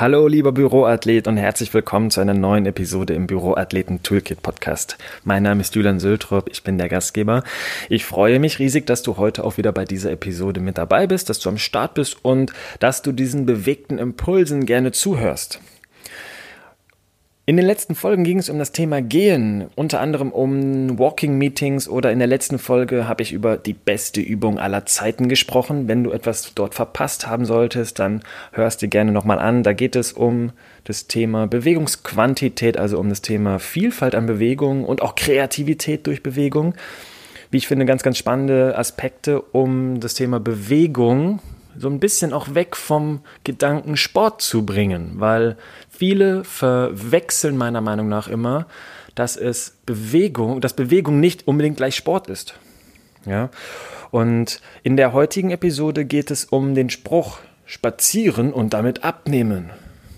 Hallo, lieber Büroathlet und herzlich willkommen zu einer neuen Episode im Büroathleten Toolkit Podcast. Mein Name ist Julian Sültrop, ich bin der Gastgeber. Ich freue mich riesig, dass du heute auch wieder bei dieser Episode mit dabei bist, dass du am Start bist und dass du diesen bewegten Impulsen gerne zuhörst. In den letzten Folgen ging es um das Thema Gehen, unter anderem um Walking Meetings oder in der letzten Folge habe ich über die beste Übung aller Zeiten gesprochen. Wenn du etwas dort verpasst haben solltest, dann hörst dir gerne nochmal an. Da geht es um das Thema Bewegungsquantität, also um das Thema Vielfalt an Bewegung und auch Kreativität durch Bewegung. Wie ich finde, ganz, ganz spannende Aspekte um das Thema Bewegung so ein bisschen auch weg vom Gedanken Sport zu bringen, weil viele verwechseln meiner Meinung nach immer, dass es Bewegung, dass Bewegung nicht unbedingt gleich Sport ist. Ja? Und in der heutigen Episode geht es um den Spruch spazieren und damit abnehmen.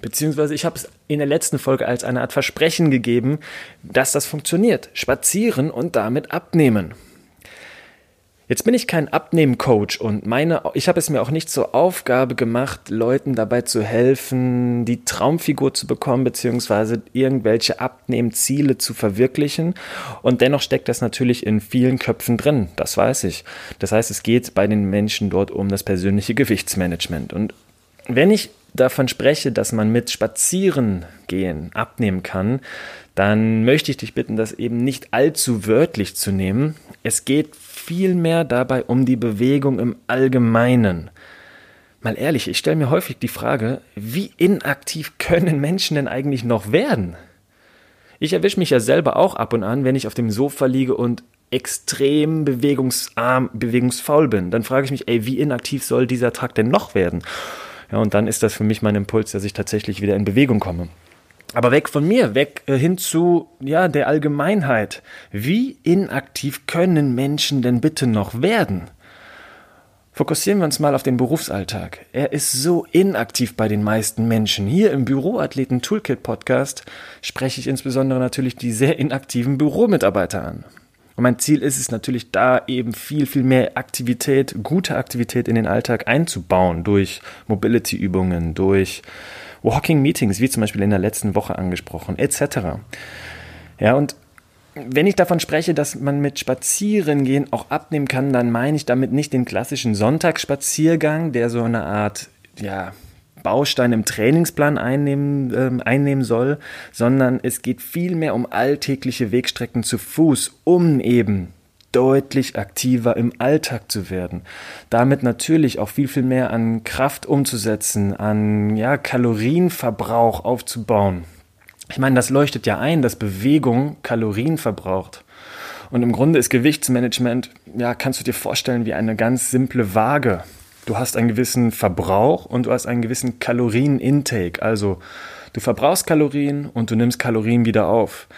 Beziehungsweise ich habe es in der letzten Folge als eine Art Versprechen gegeben, dass das funktioniert. Spazieren und damit abnehmen. Jetzt bin ich kein Abnehmcoach und meine, ich habe es mir auch nicht zur Aufgabe gemacht, Leuten dabei zu helfen, die Traumfigur zu bekommen, beziehungsweise irgendwelche Abnehmziele zu verwirklichen. Und dennoch steckt das natürlich in vielen Köpfen drin, das weiß ich. Das heißt, es geht bei den Menschen dort um das persönliche Gewichtsmanagement. Und wenn ich davon spreche, dass man mit Spazieren gehen abnehmen kann, dann möchte ich dich bitten, das eben nicht allzu wörtlich zu nehmen. Es geht vielmehr dabei um die Bewegung im Allgemeinen. Mal ehrlich, ich stelle mir häufig die Frage, wie inaktiv können Menschen denn eigentlich noch werden? Ich erwische mich ja selber auch ab und an, wenn ich auf dem Sofa liege und extrem bewegungsarm, bewegungsfaul bin. Dann frage ich mich, ey, wie inaktiv soll dieser Tag denn noch werden? Ja, und dann ist das für mich mein Impuls, dass ich tatsächlich wieder in Bewegung komme. Aber weg von mir, weg äh, hin zu ja, der Allgemeinheit. Wie inaktiv können Menschen denn bitte noch werden? Fokussieren wir uns mal auf den Berufsalltag. Er ist so inaktiv bei den meisten Menschen. Hier im Büroathleten Toolkit Podcast spreche ich insbesondere natürlich die sehr inaktiven Büromitarbeiter an. Und mein Ziel ist es natürlich da eben viel, viel mehr Aktivität, gute Aktivität in den Alltag einzubauen durch Mobility-Übungen, durch Walking Meetings, wie zum Beispiel in der letzten Woche angesprochen, etc. Ja, und wenn ich davon spreche, dass man mit Spazierengehen auch abnehmen kann, dann meine ich damit nicht den klassischen Sonntagsspaziergang, der so eine Art, ja, Baustein im Trainingsplan einnehmen, äh, einnehmen soll, sondern es geht vielmehr um alltägliche Wegstrecken zu Fuß, um eben deutlich aktiver im Alltag zu werden. Damit natürlich auch viel, viel mehr an Kraft umzusetzen, an ja, Kalorienverbrauch aufzubauen. Ich meine, das leuchtet ja ein, dass Bewegung Kalorien verbraucht. Und im Grunde ist Gewichtsmanagement, ja, kannst du dir vorstellen, wie eine ganz simple Waage. Du hast einen gewissen Verbrauch und du hast einen gewissen Kalorienintake. Also du verbrauchst Kalorien und du nimmst Kalorien wieder auf.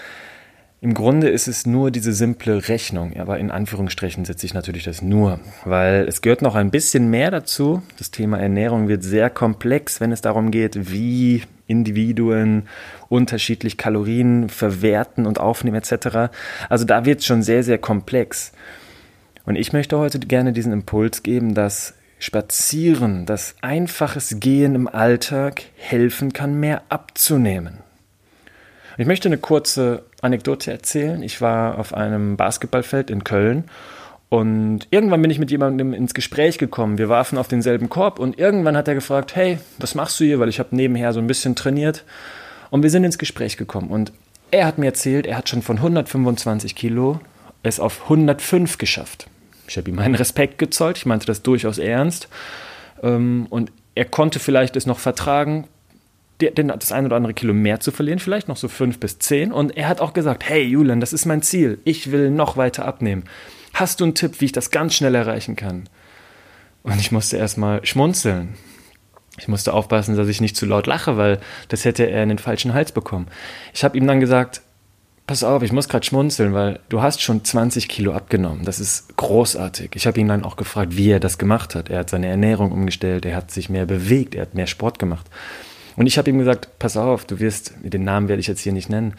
Im Grunde ist es nur diese simple Rechnung, aber in Anführungsstrichen setze ich natürlich das nur, weil es gehört noch ein bisschen mehr dazu. Das Thema Ernährung wird sehr komplex, wenn es darum geht, wie Individuen unterschiedlich Kalorien verwerten und aufnehmen etc. Also da wird es schon sehr, sehr komplex. Und ich möchte heute gerne diesen Impuls geben, dass Spazieren, das einfaches Gehen im Alltag helfen kann, mehr abzunehmen. Ich möchte eine kurze Anekdote erzählen. Ich war auf einem Basketballfeld in Köln und irgendwann bin ich mit jemandem ins Gespräch gekommen. Wir warfen auf denselben Korb und irgendwann hat er gefragt, hey, was machst du hier? Weil ich habe nebenher so ein bisschen trainiert. Und wir sind ins Gespräch gekommen und er hat mir erzählt, er hat schon von 125 Kilo es auf 105 geschafft. Ich habe ihm meinen Respekt gezollt, ich meinte das durchaus ernst. Ähm, und er konnte vielleicht es noch vertragen, den, das ein oder andere Kilo mehr zu verlieren, vielleicht noch so fünf bis zehn. Und er hat auch gesagt, hey Julian, das ist mein Ziel. Ich will noch weiter abnehmen. Hast du einen Tipp, wie ich das ganz schnell erreichen kann? Und ich musste erstmal schmunzeln. Ich musste aufpassen, dass ich nicht zu laut lache, weil das hätte er in den falschen Hals bekommen. Ich habe ihm dann gesagt, pass auf, ich muss gerade schmunzeln, weil du hast schon 20 Kilo abgenommen. Das ist großartig. Ich habe ihn dann auch gefragt, wie er das gemacht hat. Er hat seine Ernährung umgestellt, er hat sich mehr bewegt, er hat mehr Sport gemacht. Und ich habe ihm gesagt, pass auf, du wirst, den Namen werde ich jetzt hier nicht nennen,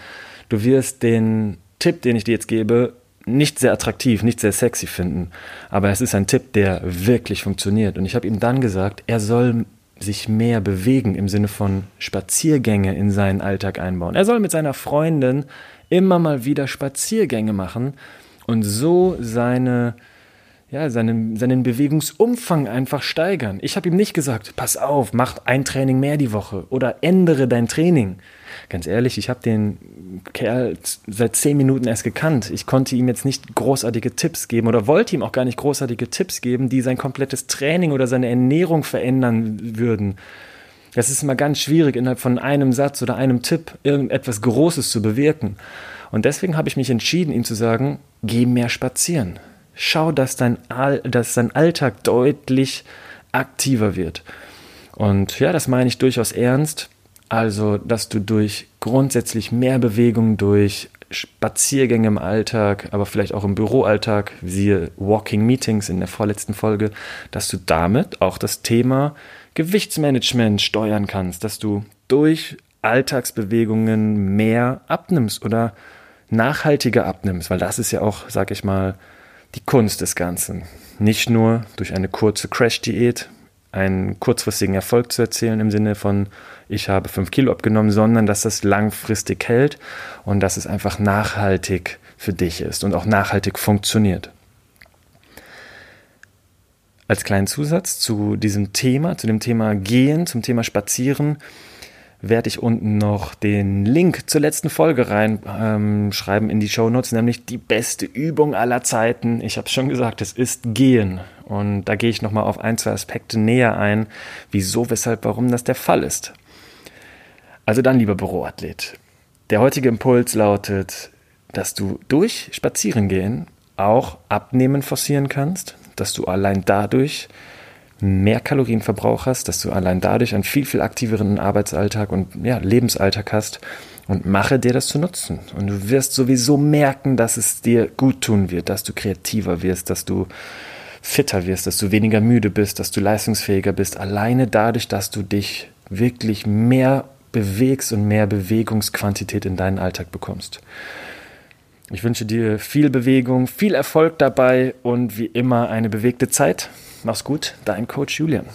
du wirst den Tipp, den ich dir jetzt gebe, nicht sehr attraktiv, nicht sehr sexy finden. Aber es ist ein Tipp, der wirklich funktioniert. Und ich habe ihm dann gesagt, er soll sich mehr bewegen im Sinne von Spaziergänge in seinen Alltag einbauen. Er soll mit seiner Freundin immer mal wieder Spaziergänge machen und so seine ja, seinen, seinen Bewegungsumfang einfach steigern. Ich habe ihm nicht gesagt, pass auf, mach ein Training mehr die Woche oder ändere dein Training. Ganz ehrlich, ich habe den Kerl seit zehn Minuten erst gekannt. Ich konnte ihm jetzt nicht großartige Tipps geben oder wollte ihm auch gar nicht großartige Tipps geben, die sein komplettes Training oder seine Ernährung verändern würden. Es ist immer ganz schwierig, innerhalb von einem Satz oder einem Tipp irgendetwas Großes zu bewirken. Und deswegen habe ich mich entschieden, ihm zu sagen, geh mehr spazieren Schau, dass dein, All, dass dein Alltag deutlich aktiver wird. Und ja, das meine ich durchaus ernst. Also, dass du durch grundsätzlich mehr Bewegung, durch Spaziergänge im Alltag, aber vielleicht auch im Büroalltag, siehe Walking Meetings in der vorletzten Folge, dass du damit auch das Thema Gewichtsmanagement steuern kannst, dass du durch Alltagsbewegungen mehr abnimmst oder nachhaltiger abnimmst, weil das ist ja auch, sag ich mal, die Kunst des Ganzen. Nicht nur durch eine kurze Crash-Diät einen kurzfristigen Erfolg zu erzielen im Sinne von, ich habe fünf Kilo abgenommen, sondern dass das langfristig hält und dass es einfach nachhaltig für dich ist und auch nachhaltig funktioniert. Als kleinen Zusatz zu diesem Thema, zu dem Thema Gehen, zum Thema Spazieren, werde ich unten noch den Link zur letzten Folge reinschreiben ähm, in die Show Notes, nämlich die beste Übung aller Zeiten. Ich habe es schon gesagt, es ist Gehen. Und da gehe ich nochmal auf ein, zwei Aspekte näher ein, wieso, weshalb, warum das der Fall ist. Also dann, lieber Büroathlet, der heutige Impuls lautet, dass du durch Spazierengehen auch Abnehmen forcieren kannst, dass du allein dadurch mehr Kalorienverbrauch hast, dass du allein dadurch einen viel, viel aktiveren Arbeitsalltag und ja, Lebensalltag hast und mache dir das zu nutzen. Und du wirst sowieso merken, dass es dir gut tun wird, dass du kreativer wirst, dass du fitter wirst, dass du weniger müde bist, dass du leistungsfähiger bist, alleine dadurch, dass du dich wirklich mehr bewegst und mehr Bewegungsquantität in deinen Alltag bekommst. Ich wünsche dir viel Bewegung, viel Erfolg dabei und wie immer eine bewegte Zeit. Mach's gut, dein Coach Julian.